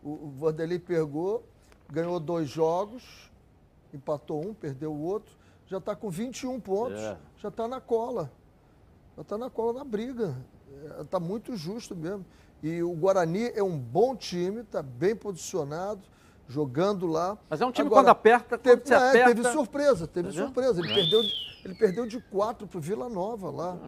o Vanderlei pegou, ganhou dois jogos, empatou um, perdeu o outro, já está com 21 pontos, é. já está na cola. Já está na cola na briga. Está é, muito justo mesmo. E o Guarani é um bom time, está bem posicionado jogando lá. Mas é um time Agora, quando aperta, quando teve, se é, aperta... Teve surpresa, teve surpresa. Ele, é. perdeu, ele perdeu de 4 para o Vila Nova lá.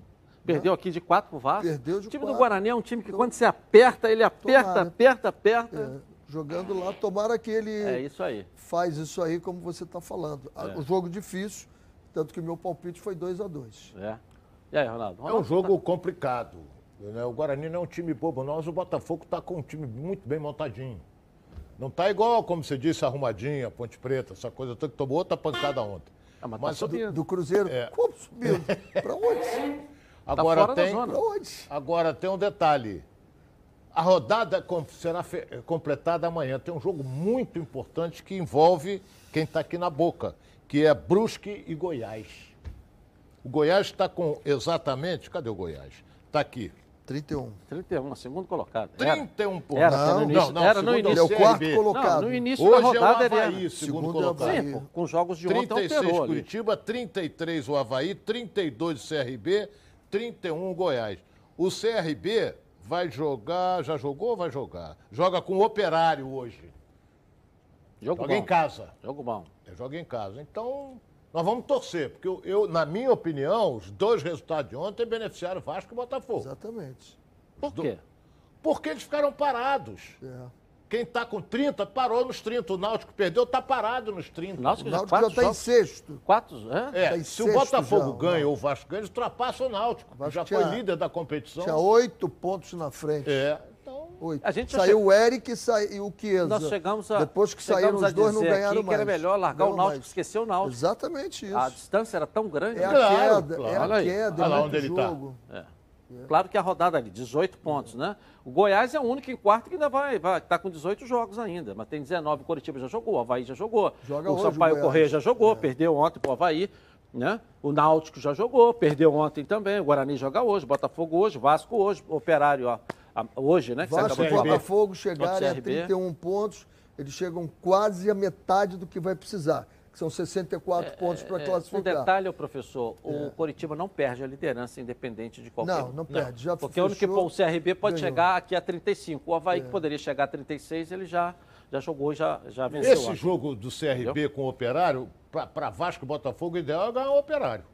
Perdeu né? aqui de 4 para o Vasco. Perdeu de O time quatro. do Guarani é um time que então, quando se aperta, ele aperta, tomara. aperta, aperta. Jogando lá, tomara que ele é isso aí. faz isso aí como você está falando. É. O jogo difícil, tanto que o meu palpite foi 2 a 2 É. E aí, Ronaldo? Ronaldo é um jogo tá... complicado. Né? O Guarani não é um time bobo, nós o Botafogo está com um time muito bem montadinho. Não está igual, como você disse, arrumadinha, Ponte Preta, essa coisa toda que tomou outra pancada ontem. Ah, mas, mas tá do, do, Cruzeiro, é. como subiu? Para onde? Agora tá tem, agora tem um detalhe. A rodada será completada amanhã. Tem um jogo muito importante que envolve quem está aqui na boca, que é Brusque e Goiás. O Goiás está com exatamente. Cadê o Goiás? Está aqui. 31. 31, segundo colocado. 31 pontos. Era, não, no início, não, não, era no início. Ele é o quarto colocado. Não, no início Hoje da rodada é o Havaí, ele segundo, segundo colocado. Sim, pô, com jogos de 36 ontem alterou Curitiba, 33 o Havaí, 32 o CRB, 31 o Goiás. O CRB vai jogar, já jogou ou vai jogar? Joga com o Operário hoje. Jogo joga bom. em casa. Jogo bom. É, joga em casa. Então, nós vamos torcer, porque eu, eu, na minha opinião, os dois resultados de ontem beneficiaram Vasco e Botafogo. Exatamente. Por quê? Porque eles ficaram parados. É. Quem está com 30 parou nos 30. O Náutico perdeu, está parado nos 30. O Náutico, o Náutico já está em sexto. Quatro, é? é tá se o Botafogo já, ganha ou o Vasco ganha, ultrapassa o Náutico. O já tinha, foi líder da competição. Tinha oito pontos na frente. É. Oito. A gente saiu che... o Eric e, sa... e o Chiesa. Nós chegamos a. Depois que saíram os dois, não ganharam mais. que era melhor largar o Náutico, esquecer o Náutico. Exatamente isso. A distância era tão grande. É a claro, queda, claro. é a queda, Olha é onde ele tá. jogo. Tá. É. Claro que a rodada ali, 18 pontos, né? O Goiás é o único em quarto que ainda vai, vai tá com 18 jogos ainda, mas tem 19, o Coritiba já jogou, o Havaí já jogou. Joga o Sampaio Correia já jogou, é. perdeu ontem pro Havaí, né? O Náutico já jogou, perdeu ontem também, o Guarani joga hoje, Botafogo hoje, Vasco hoje, Operário ó, hoje, né? Que Vasco e Botafogo chegarem a 31 pontos, eles chegam quase a metade do que vai precisar que são 64 é, pontos para é, classificar. Um detalhe, professor, o é. Coritiba não perde a liderança independente de qualquer... Não, não perde. Já Porque o único que o CRB pode ganhou. chegar aqui a 35. O Havaí, é. que poderia chegar a 36, ele já, já jogou, já, já venceu. Esse jogo do CRB Entendeu? com o Operário, para Vasco e Botafogo, o ideal é ganhar o Operário.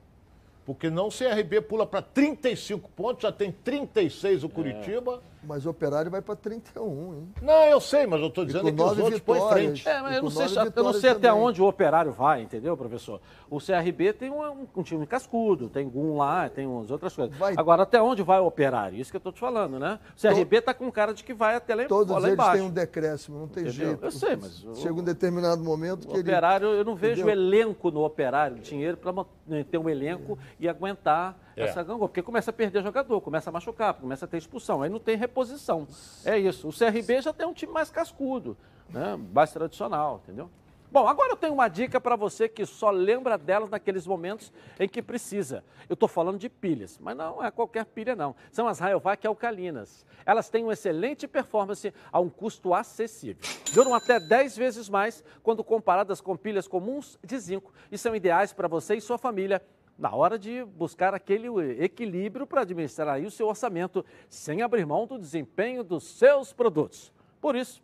Porque não o CRB pula para 35 pontos, já tem 36 o Curitiba. É. Mas o Operário vai para 31, hein? Não, eu sei, mas eu estou dizendo que os outros põem frente. É, mas eu não sei, eu não sei até onde o Operário vai, entendeu, professor? O CRB tem um, um time cascudo, tem Gum lá, tem umas outras coisas. Vai... Agora, até onde vai o Operário? Isso que eu estou te falando, né? O CRB está com cara de que vai até lá, Todos lá eles embaixo. têm um decréscimo, não tem entendeu? jeito. Eu sei, mas... Chega um determinado momento que o ele... Operário, eu não vejo entendeu? elenco no Operário, dinheiro para ter um elenco é. e aguentar é. essa gangorra. Porque começa a perder jogador, começa a machucar, começa a ter expulsão. Aí não tem reposição. É isso. O CRB já tem um time mais cascudo, né? mais tradicional, entendeu? Bom, agora eu tenho uma dica para você que só lembra delas naqueles momentos em que precisa. Eu estou falando de pilhas, mas não é qualquer pilha não. São as Rayovac alcalinas. Elas têm uma excelente performance a um custo acessível. Duram até 10 vezes mais quando comparadas com pilhas comuns de zinco e são ideais para você e sua família na hora de buscar aquele equilíbrio para administrar o seu orçamento sem abrir mão do desempenho dos seus produtos. Por isso,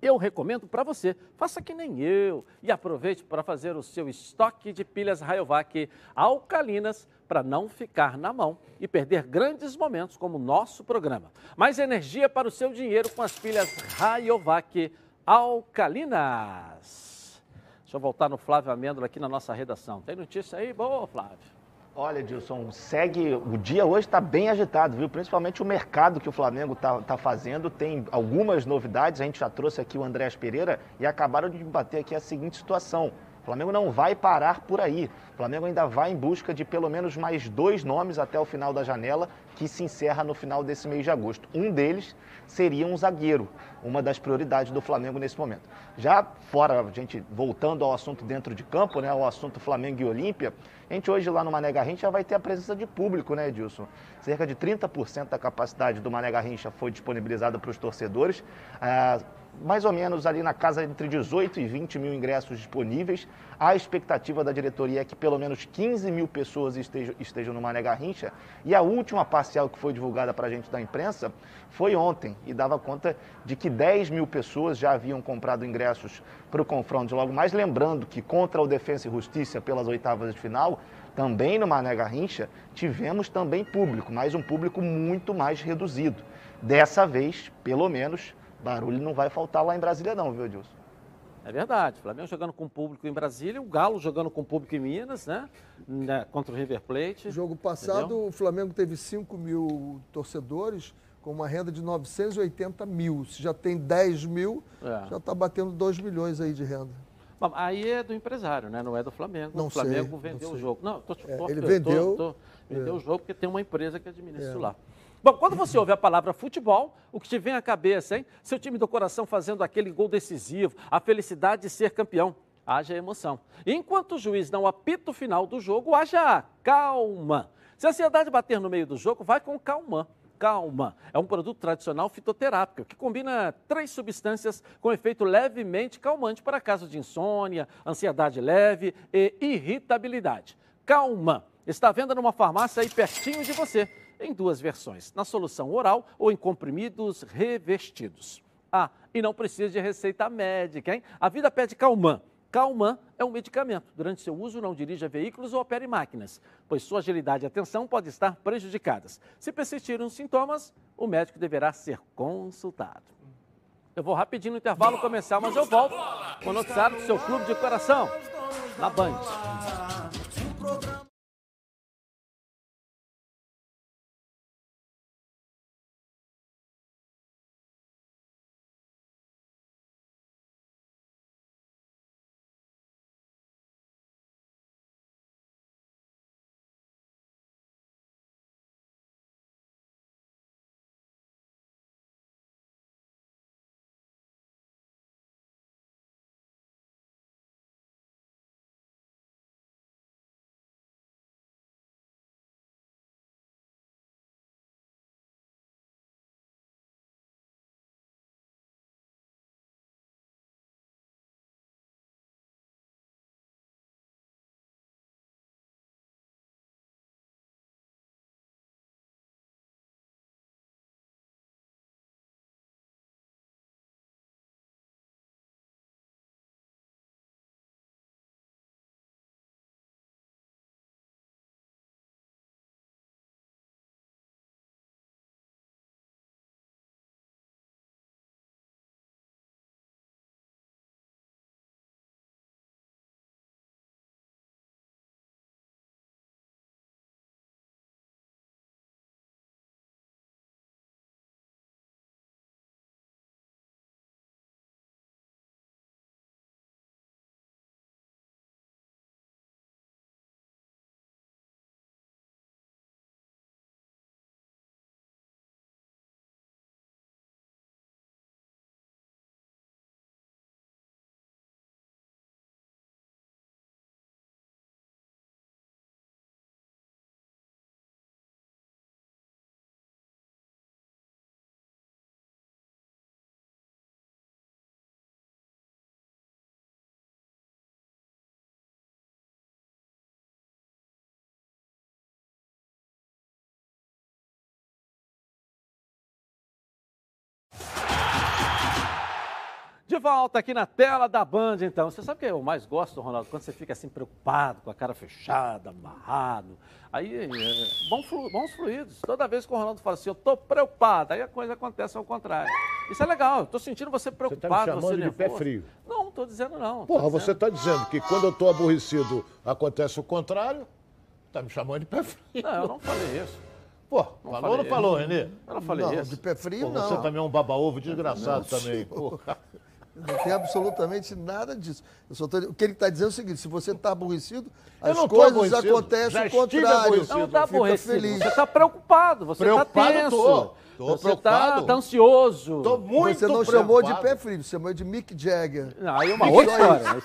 eu recomendo para você, faça que nem eu e aproveite para fazer o seu estoque de pilhas Rayovac alcalinas para não ficar na mão e perder grandes momentos como o nosso programa. Mais energia para o seu dinheiro com as pilhas Rayovac alcalinas. Deixa eu voltar no Flávio Amêndola aqui na nossa redação. Tem notícia aí? Boa, Flávio. Olha, Dilson, segue. O dia hoje está bem agitado, viu? Principalmente o mercado que o Flamengo está tá fazendo. Tem algumas novidades. A gente já trouxe aqui o Andréas Pereira e acabaram de debater aqui a seguinte situação. O Flamengo não vai parar por aí. O Flamengo ainda vai em busca de pelo menos mais dois nomes até o final da janela, que se encerra no final desse mês de agosto. Um deles seria um zagueiro, uma das prioridades do Flamengo nesse momento. Já fora, a gente voltando ao assunto dentro de campo, né, ao assunto Flamengo e Olímpia, a gente hoje lá no Mané Garrincha vai ter a presença de público, né, Edilson? Cerca de 30% da capacidade do Mané Garrincha foi disponibilizada para os torcedores. Ah, mais ou menos ali na casa entre 18 e 20 mil ingressos disponíveis. A expectativa da diretoria é que pelo menos 15 mil pessoas estejam, estejam no Mané Garrincha. E a última parcial que foi divulgada para a gente da imprensa foi ontem e dava conta de que 10 mil pessoas já haviam comprado ingressos para o confronto logo mais. Lembrando que contra o Defensa e Justiça pelas oitavas de final, também no Mané Garrincha, tivemos também público, mas um público muito mais reduzido. Dessa vez, pelo menos, barulho não vai faltar lá em Brasília não, viu, Edilson? É verdade. Flamengo jogando com público em Brasília, o Galo jogando com público em Minas, né? né? Contra o River Plate. Jogo passado, entendeu? o Flamengo teve 5 mil torcedores com uma renda de 980 mil. Se já tem 10 mil, é. já está batendo 2 milhões aí de renda. Bom, aí é do empresário, né? Não é do Flamengo. Não o Flamengo sei, vendeu o jogo. Não, tô, é, ele vendeu. Tô, tô, vendeu é. o jogo porque tem uma empresa que administra é. lá. Bom, quando você ouve a palavra futebol, o que te vem à cabeça, hein? Seu time do coração fazendo aquele gol decisivo, a felicidade de ser campeão. Haja emoção. Enquanto o juiz não apita o final do jogo, haja calma. Se a ansiedade bater no meio do jogo, vai com calma. Calma. É um produto tradicional fitoterápico que combina três substâncias com efeito levemente calmante para casos de insônia, ansiedade leve e irritabilidade. Calma. Está à venda numa farmácia aí pertinho de você em duas versões, na solução oral ou em comprimidos revestidos. Ah, e não precisa de receita médica, hein? A vida pede Calman. Calman é um medicamento. Durante seu uso, não dirija veículos ou opere máquinas, pois sua agilidade e atenção podem estar prejudicadas. Se persistirem os sintomas, o médico deverá ser consultado. Eu vou rapidinho no intervalo comercial, mas eu volto com o noticiário do seu clube de coração, na Band. Volta aqui na tela da Band, então. Você sabe o que eu mais gosto, Ronaldo? Quando você fica assim preocupado, com a cara fechada, amarrado. Aí, é, bons, flu, bons fluidos. Toda vez que o Ronaldo fala assim, eu tô preocupado, aí a coisa acontece ao contrário. Isso é legal, eu tô sentindo você preocupado. Você tá me chamando você de pé frio. Não, não tô dizendo não. Porra, você está dizendo que quando eu tô aborrecido acontece o contrário? Tá me chamando de pé frio. Não, eu não falei isso. Pô, não falou ou não falou, Renê? Eu não falei não, isso. de pé frio, Pô, não. Você também é um baba-ovo desgraçado não, também. Porra. Não tem absolutamente nada disso. Tô... o que ele está dizendo é o seguinte: se você está aborrecido, as coisas acontecem o contrário. Não está aborrecido. Feliz. Você está preocupado, você está tenso. Tô. Tô você preocupado. Tá, tá ansioso. Tô muito Você não preocupado. chamou de pé frio, você chamou de Mick Jagger. Não, aí é uma outra história.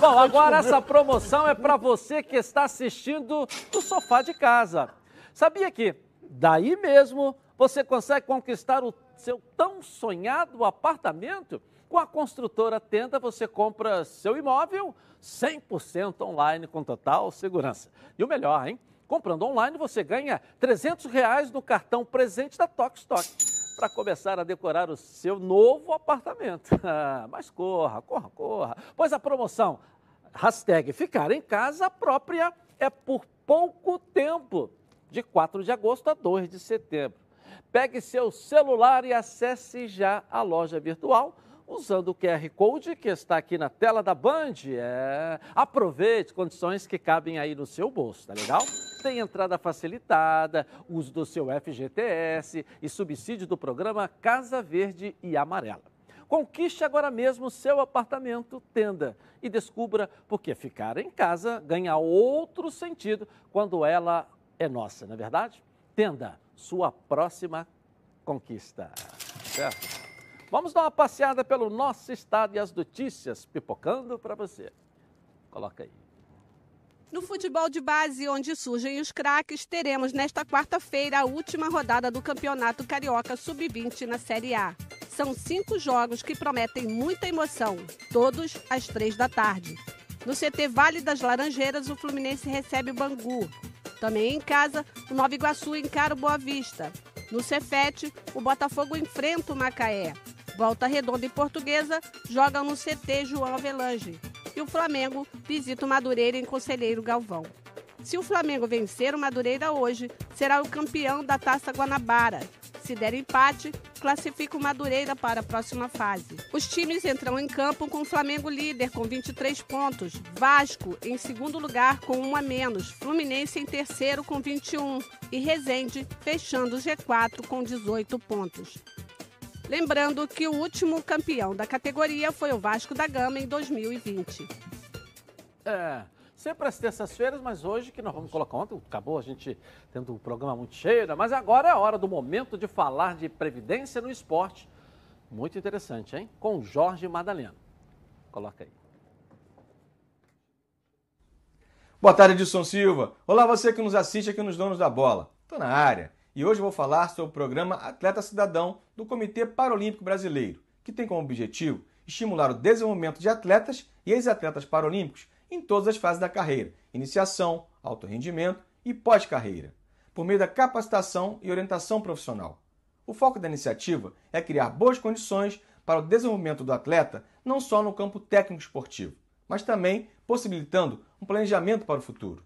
Bom, agora essa promoção é para você que está assistindo do sofá de casa. Sabia que daí mesmo você consegue conquistar o seu tão sonhado apartamento? Com a construtora Tenda, você compra seu imóvel 100% online com total segurança. E o melhor, hein? Comprando online, você ganha 300 reais no cartão presente da Tokstok para começar a decorar o seu novo apartamento. [LAUGHS] Mas corra, corra, corra, pois a promoção hashtag ficar em casa própria é por pouco tempo, de 4 de agosto a 2 de setembro. Pegue seu celular e acesse já a loja virtual usando o QR Code que está aqui na tela da Band. É. Aproveite condições que cabem aí no seu bolso, tá legal? Tem entrada facilitada, uso do seu FGTS e subsídio do programa Casa Verde e Amarela. Conquiste agora mesmo seu apartamento tenda e descubra porque ficar em casa ganha outro sentido quando ela é nossa, não é verdade? Tenda, sua próxima conquista. Certo? Vamos dar uma passeada pelo nosso estado e as notícias pipocando para você. Coloca aí. No futebol de base, onde surgem os craques, teremos nesta quarta-feira a última rodada do Campeonato Carioca Sub-20 na Série A. São cinco jogos que prometem muita emoção, todos às três da tarde. No CT Vale das Laranjeiras, o Fluminense recebe o Bangu. Também em casa, o Nova Iguaçu encara o Boa Vista. No Cefete, o Botafogo enfrenta o Macaé. Volta Redonda e Portuguesa jogam no CT João Avelange. E o Flamengo visita o Madureira em Conselheiro Galvão. Se o Flamengo vencer o Madureira hoje, será o campeão da Taça Guanabara. Se der empate, classifica o Madureira para a próxima fase. Os times entram em campo com o Flamengo líder com 23 pontos, Vasco em segundo lugar com um a menos, Fluminense em terceiro com 21 e Resende fechando o G4 com 18 pontos. Lembrando que o último campeão da categoria foi o Vasco da Gama em 2020. É, sempre às terças-feiras, mas hoje que nós vamos colocar ontem, acabou a gente tendo um programa muito cheio, né? mas agora é a hora do momento de falar de previdência no esporte. Muito interessante, hein? Com Jorge Madalena. Coloca aí. Boa tarde, Edson Silva. Olá, você que nos assiste aqui nos Donos da Bola. Tô na área. E hoje vou falar sobre o programa Atleta Cidadão do Comitê Paralímpico Brasileiro, que tem como objetivo estimular o desenvolvimento de atletas e ex-atletas paralímpicos em todas as fases da carreira, iniciação, alto rendimento e pós-carreira, por meio da capacitação e orientação profissional. O foco da iniciativa é criar boas condições para o desenvolvimento do atleta não só no campo técnico esportivo, mas também possibilitando um planejamento para o futuro.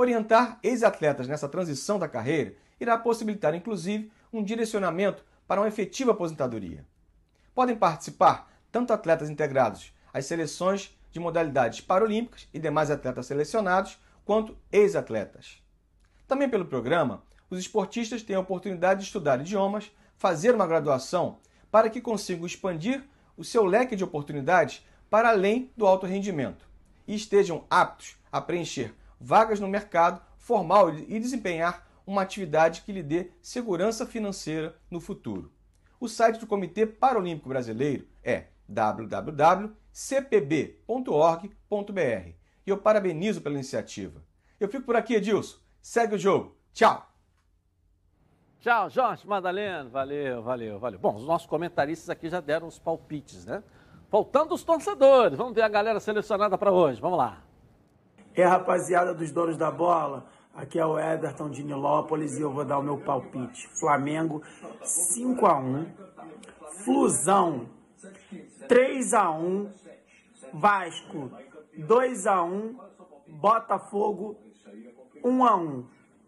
Orientar ex-atletas nessa transição da carreira irá possibilitar, inclusive, um direcionamento para uma efetiva aposentadoria. Podem participar tanto atletas integrados às seleções de modalidades paralímpicas e demais atletas selecionados, quanto ex-atletas. Também pelo programa, os esportistas têm a oportunidade de estudar idiomas, fazer uma graduação, para que consigam expandir o seu leque de oportunidades para além do alto rendimento e estejam aptos a preencher vagas no mercado formal e desempenhar uma atividade que lhe dê segurança financeira no futuro. O site do Comitê Paralímpico Brasileiro é www.cpb.org.br e eu parabenizo pela iniciativa. Eu fico por aqui, Edilson. Segue o jogo. Tchau! Tchau, Jorge Madalena. Valeu, valeu, valeu. Bom, os nossos comentaristas aqui já deram os palpites, né? Faltando os torcedores. Vamos ver a galera selecionada para hoje. Vamos lá. É, rapaziada dos donos da bola. Aqui é o Ederton de Nilópolis e eu vou dar o meu palpite. Flamengo 5 a 1 Flusão 3 a 1 Vasco 2 a 1 Botafogo 1 a 1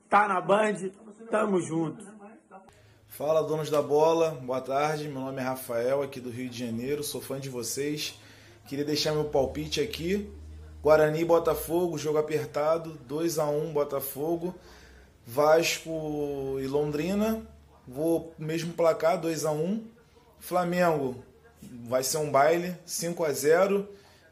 Tá na Band, tamo junto. Fala, donos da bola, boa tarde. Meu nome é Rafael, aqui do Rio de Janeiro, sou fã de vocês. Queria deixar meu palpite aqui. Guarani Botafogo, jogo apertado, 2 a 1 Botafogo. Vasco e Londrina, vou mesmo placar, 2 a 1 Flamengo vai ser um baile, 5 a 0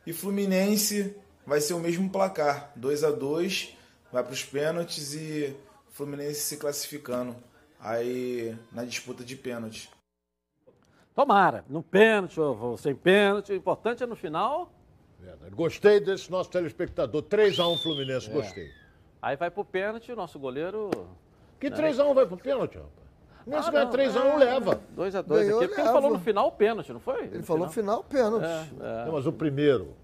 E Fluminense vai ser o mesmo placar, 2 a 2 vai para os pênaltis e Fluminense se classificando aí na disputa de pênalti. Tomara, no pênalti ou sem pênalti, o importante é no final. Gostei desse nosso telespectador, 3x1 Fluminense, é. gostei. Aí vai pro pênalti, o nosso goleiro. Que 3x1 né? vai pro pênalti, rapaz? Nem se ganhar 3x1 é, leva. 2x2 aqui. Porque ele falou no final pênalti, não foi? Ele no falou no final pênalti. É, é. Não, mas o primeiro.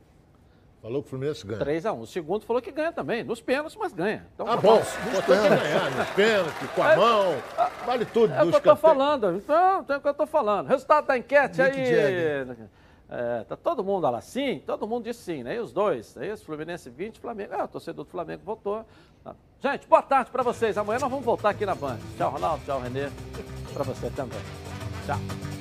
Falou que o Fluminense ganha. 3x1. O segundo falou que ganha também. Nos pênaltis, mas ganha. Então, ah, bom. Nos pênaltis. ganhar. Nos pênaltis, com a é, mão. Vale tudo. É o que eu tô falando. Então, é o que eu tô falando. Resultado da enquete Nick aí. É, tá todo mundo lá sim, todo mundo disse sim, né? E os dois, é isso? Fluminense 20, Flamengo. Ah, o torcedor do Flamengo votou. Tá. Gente, boa tarde para vocês. Amanhã nós vamos voltar aqui na Band. Tchau, Ronaldo. Tchau, Renê. Para você também. Tchau.